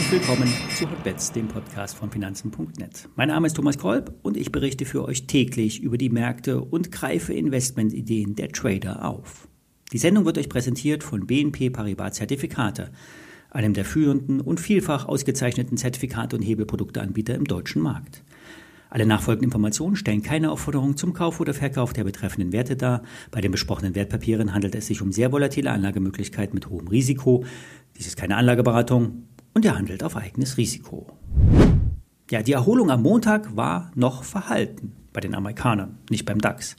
Herzlich willkommen zu Hotbets, dem Podcast von Finanzen.net. Mein Name ist Thomas Kolb und ich berichte für euch täglich über die Märkte und greife Investmentideen der Trader auf. Die Sendung wird euch präsentiert von BNP Paribas Zertifikate, einem der führenden und vielfach ausgezeichneten Zertifikate und Hebelprodukteanbieter im deutschen Markt. Alle nachfolgenden Informationen stellen keine Aufforderung zum Kauf oder Verkauf der betreffenden Werte dar. Bei den besprochenen Wertpapieren handelt es sich um sehr volatile Anlagemöglichkeiten mit hohem Risiko. Dies ist keine Anlageberatung und er handelt auf eigenes Risiko. Ja, die Erholung am Montag war noch verhalten bei den Amerikanern, nicht beim DAX.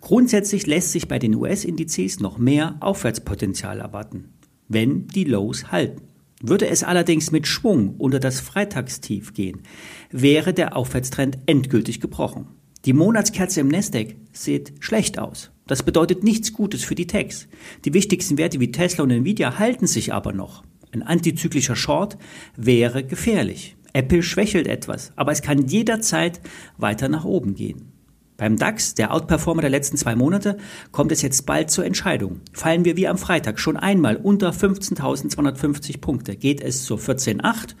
Grundsätzlich lässt sich bei den US-Indizes noch mehr Aufwärtspotenzial erwarten, wenn die Lows halten. Würde es allerdings mit Schwung unter das Freitagstief gehen, wäre der Aufwärtstrend endgültig gebrochen. Die Monatskerze im Nasdaq sieht schlecht aus. Das bedeutet nichts Gutes für die Techs. Die wichtigsten Werte wie Tesla und Nvidia halten sich aber noch. Ein antizyklischer Short wäre gefährlich. Apple schwächelt etwas, aber es kann jederzeit weiter nach oben gehen. Beim DAX, der Outperformer der letzten zwei Monate, kommt es jetzt bald zur Entscheidung. Fallen wir wie am Freitag schon einmal unter 15.250 Punkte, geht es zur 14.8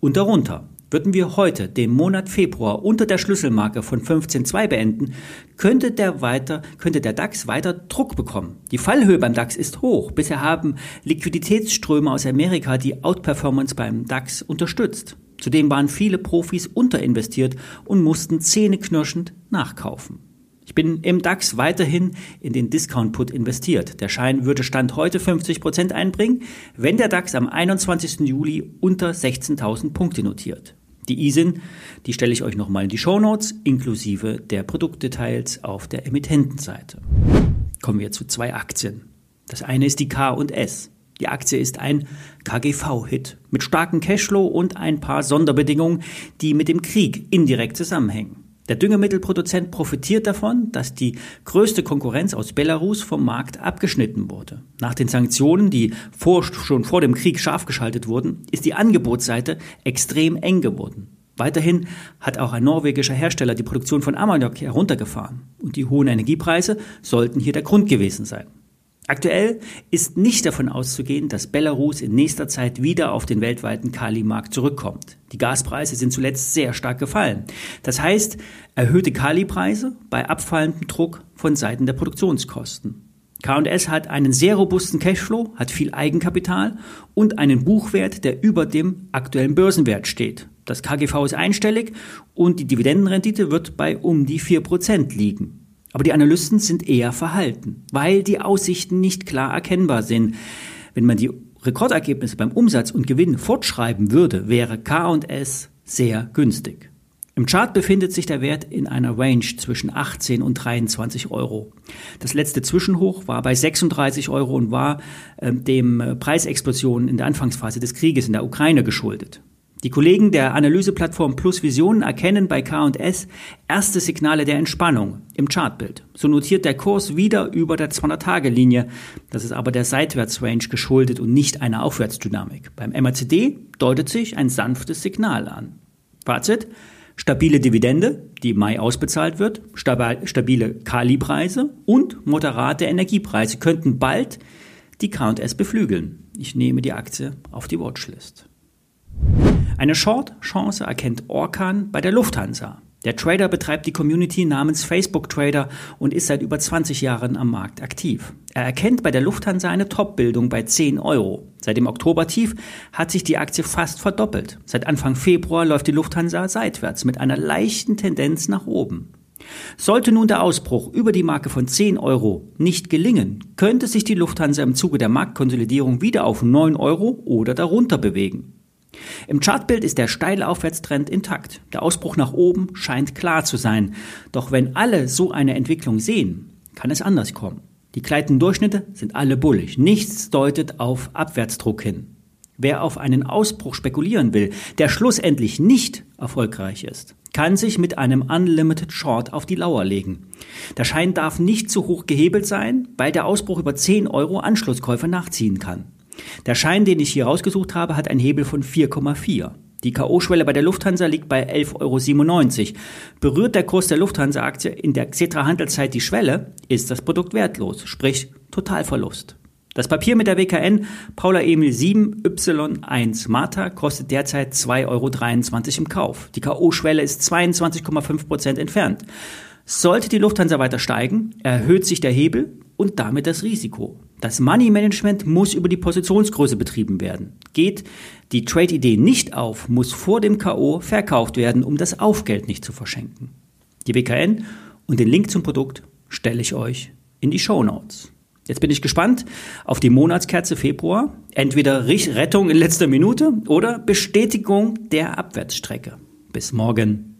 und darunter. Würden wir heute den Monat Februar unter der Schlüsselmarke von 15.2 beenden, könnte der, weiter, könnte der DAX weiter Druck bekommen. Die Fallhöhe beim DAX ist hoch. Bisher haben Liquiditätsströme aus Amerika die Outperformance beim DAX unterstützt. Zudem waren viele Profis unterinvestiert und mussten zähneknirschend nachkaufen. Ich bin im DAX weiterhin in den Discount-Put investiert. Der Schein würde Stand heute 50 Prozent einbringen, wenn der DAX am 21. Juli unter 16.000 Punkte notiert. Die ISIN, die stelle ich euch nochmal in die Show Notes, inklusive der Produktdetails auf der Emittentenseite. Kommen wir zu zwei Aktien. Das eine ist die K&S. Die Aktie ist ein KGV-Hit mit starkem Cashflow und ein paar Sonderbedingungen, die mit dem Krieg indirekt zusammenhängen. Der Düngemittelproduzent profitiert davon, dass die größte Konkurrenz aus Belarus vom Markt abgeschnitten wurde. Nach den Sanktionen, die vor, schon vor dem Krieg scharf geschaltet wurden, ist die Angebotsseite extrem eng geworden. Weiterhin hat auch ein norwegischer Hersteller die Produktion von Ammoniak heruntergefahren und die hohen Energiepreise sollten hier der Grund gewesen sein. Aktuell ist nicht davon auszugehen, dass Belarus in nächster Zeit wieder auf den weltweiten Kali-Markt zurückkommt. Die Gaspreise sind zuletzt sehr stark gefallen. Das heißt, erhöhte Kali-Preise bei abfallendem Druck von Seiten der Produktionskosten. K&S hat einen sehr robusten Cashflow, hat viel Eigenkapital und einen Buchwert, der über dem aktuellen Börsenwert steht. Das KGV ist einstellig und die Dividendenrendite wird bei um die 4% liegen. Aber die Analysten sind eher verhalten, weil die Aussichten nicht klar erkennbar sind. Wenn man die Rekordergebnisse beim Umsatz und Gewinn fortschreiben würde, wäre K&S sehr günstig. Im Chart befindet sich der Wert in einer Range zwischen 18 und 23 Euro. Das letzte Zwischenhoch war bei 36 Euro und war äh, dem Preisexplosion in der Anfangsphase des Krieges in der Ukraine geschuldet. Die Kollegen der Analyseplattform Plus Visionen erkennen bei K&S erste Signale der Entspannung im Chartbild. So notiert der Kurs wieder über der 200-Tage-Linie. Das ist aber der Seitwärtsrange geschuldet und nicht einer Aufwärtsdynamik. Beim MACD deutet sich ein sanftes Signal an. Fazit. Stabile Dividende, die im Mai ausbezahlt wird, stabile Kali-Preise und moderate Energiepreise könnten bald die K&S beflügeln. Ich nehme die Aktie auf die Watchlist. Eine Short-Chance erkennt Orkan bei der Lufthansa. Der Trader betreibt die Community namens Facebook Trader und ist seit über 20 Jahren am Markt aktiv. Er erkennt bei der Lufthansa eine Top-Bildung bei 10 Euro. Seit dem Oktobertief hat sich die Aktie fast verdoppelt. Seit Anfang Februar läuft die Lufthansa seitwärts mit einer leichten Tendenz nach oben. Sollte nun der Ausbruch über die Marke von 10 Euro nicht gelingen, könnte sich die Lufthansa im Zuge der Marktkonsolidierung wieder auf 9 Euro oder darunter bewegen. Im Chartbild ist der steile Aufwärtstrend intakt. Der Ausbruch nach oben scheint klar zu sein. Doch wenn alle so eine Entwicklung sehen, kann es anders kommen. Die gleitenden Durchschnitte sind alle bullig. Nichts deutet auf Abwärtsdruck hin. Wer auf einen Ausbruch spekulieren will, der schlussendlich nicht erfolgreich ist, kann sich mit einem Unlimited Short auf die Lauer legen. Der Schein darf nicht zu hoch gehebelt sein, weil der Ausbruch über 10 Euro Anschlusskäufer nachziehen kann. Der Schein, den ich hier rausgesucht habe, hat einen Hebel von 4,4. Die K.O.-Schwelle bei der Lufthansa liegt bei 11,97 Euro. Berührt der Kurs der Lufthansa-Aktie in der Xetra-Handelszeit die Schwelle, ist das Produkt wertlos, sprich Totalverlust. Das Papier mit der WKN Paula Emil 7 Y1 Marta kostet derzeit 2,23 Euro im Kauf. Die K.O.-Schwelle ist 22,5 Prozent entfernt. Sollte die Lufthansa weiter steigen, erhöht sich der Hebel und damit das Risiko. Das Money Management muss über die Positionsgröße betrieben werden. Geht die Trade-Idee nicht auf, muss vor dem K.O. verkauft werden, um das Aufgeld nicht zu verschenken. Die WKN und den Link zum Produkt stelle ich euch in die Show Notes. Jetzt bin ich gespannt auf die Monatskerze Februar. Entweder Rettung in letzter Minute oder Bestätigung der Abwärtsstrecke. Bis morgen.